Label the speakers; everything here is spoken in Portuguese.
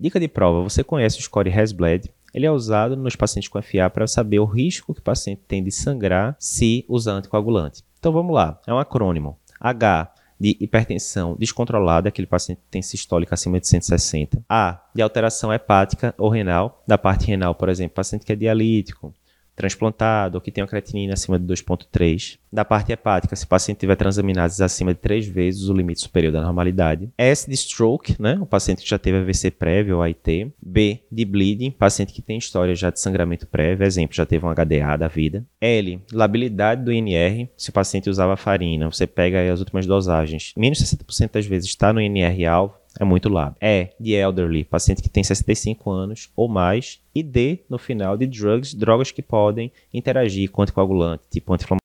Speaker 1: Dica de prova: você conhece o score Hasbled? Ele é usado nos pacientes com FA para saber o risco que o paciente tem de sangrar se usar anticoagulante. Então vamos lá, é um acrônimo. H de hipertensão descontrolada, aquele paciente que tem sistólica acima de 160. A de alteração hepática ou renal, da parte renal, por exemplo, paciente que é dialítico, transplantado ou que tem uma creatinina acima de 2,3. Da parte hepática, se o paciente tiver transaminases acima de 3 vezes o limite superior da normalidade. S de stroke, né? O paciente que já teve AVC prévio ou AIT. B de bleeding, paciente que tem história já de sangramento prévio, exemplo, já teve um HDA da vida. L, labilidade do INR, se o paciente usava farina, você pega aí as últimas dosagens, menos 60% das vezes está no INR alvo, é muito lábio. E de elderly, paciente que tem 65 anos ou mais. E D, no final, de drugs, drogas que podem interagir com anticoagulante, tipo anti